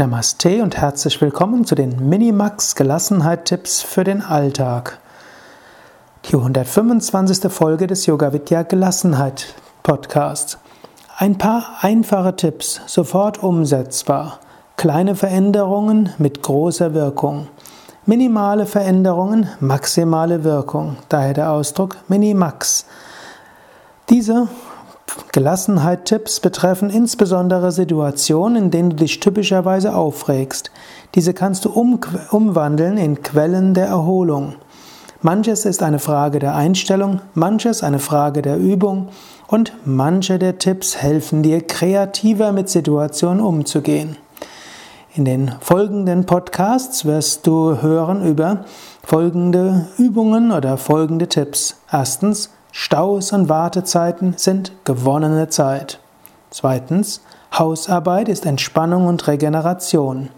Namaste und herzlich willkommen zu den Minimax Gelassenheit-Tipps für den Alltag. Die 125. Folge des Yoga Vidya Gelassenheit Podcasts. Ein paar einfache Tipps, sofort umsetzbar. Kleine Veränderungen mit großer Wirkung. Minimale Veränderungen, maximale Wirkung. Daher der Ausdruck Minimax. Diese Gelassenheit-Tipps betreffen insbesondere Situationen, in denen du dich typischerweise aufregst. Diese kannst du um, umwandeln in Quellen der Erholung. Manches ist eine Frage der Einstellung, manches eine Frage der Übung und manche der Tipps helfen dir, kreativer mit Situationen umzugehen. In den folgenden Podcasts wirst du hören über folgende Übungen oder folgende Tipps. Erstens, Staus und Wartezeiten sind gewonnene Zeit. Zweitens, Hausarbeit ist Entspannung und Regeneration.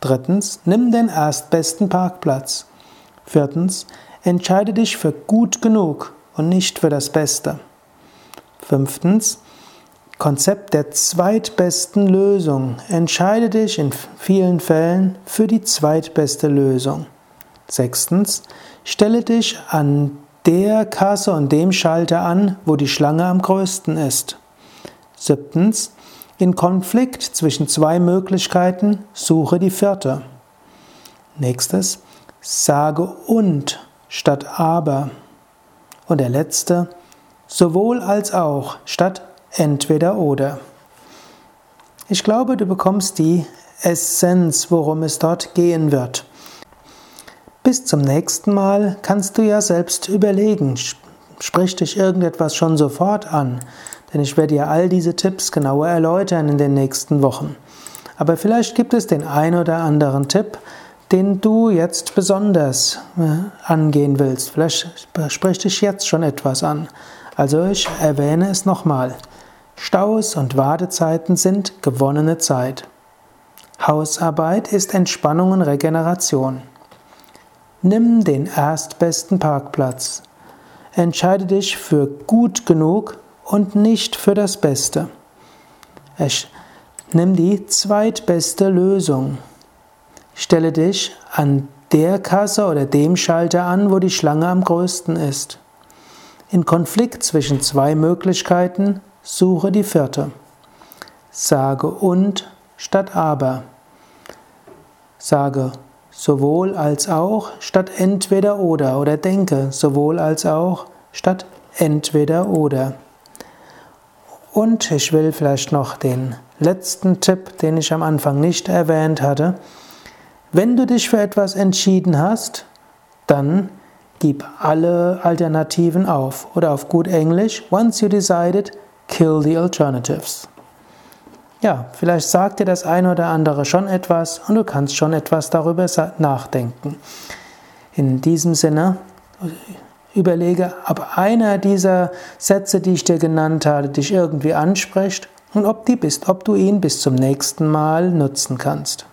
Drittens, nimm den erstbesten Parkplatz. Viertens, entscheide dich für gut genug und nicht für das Beste. Fünftens, Konzept der zweitbesten Lösung. Entscheide dich in vielen Fällen für die zweitbeste Lösung. Sechstens, stelle dich an der Kasse und dem Schalter an, wo die Schlange am größten ist. Siebtens, in Konflikt zwischen zwei Möglichkeiten suche die vierte. Nächstes, sage und statt aber. Und der letzte, sowohl als auch statt entweder oder. Ich glaube, du bekommst die Essenz, worum es dort gehen wird. Bis zum nächsten Mal kannst du ja selbst überlegen, spricht dich irgendetwas schon sofort an, denn ich werde dir all diese Tipps genauer erläutern in den nächsten Wochen. Aber vielleicht gibt es den ein oder anderen Tipp, den du jetzt besonders äh, angehen willst. Vielleicht spricht dich jetzt schon etwas an. Also ich erwähne es nochmal. Staus und Wartezeiten sind gewonnene Zeit. Hausarbeit ist Entspannung und Regeneration. Nimm den erstbesten Parkplatz. Entscheide dich für gut genug und nicht für das Beste. Nimm die zweitbeste Lösung. Stelle dich an der Kasse oder dem Schalter an, wo die Schlange am größten ist. In Konflikt zwischen zwei Möglichkeiten suche die vierte. Sage und statt aber. Sage sowohl als auch statt entweder oder oder denke sowohl als auch statt entweder oder. Und ich will vielleicht noch den letzten Tipp, den ich am Anfang nicht erwähnt hatte. Wenn du dich für etwas entschieden hast, dann gib alle Alternativen auf. Oder auf gut Englisch, once you decided, kill the alternatives. Ja, vielleicht sagt dir das eine oder andere schon etwas und du kannst schon etwas darüber nachdenken. In diesem Sinne, überlege, ob einer dieser Sätze, die ich dir genannt habe, dich irgendwie anspricht und ob, die bist, ob du ihn bis zum nächsten Mal nutzen kannst.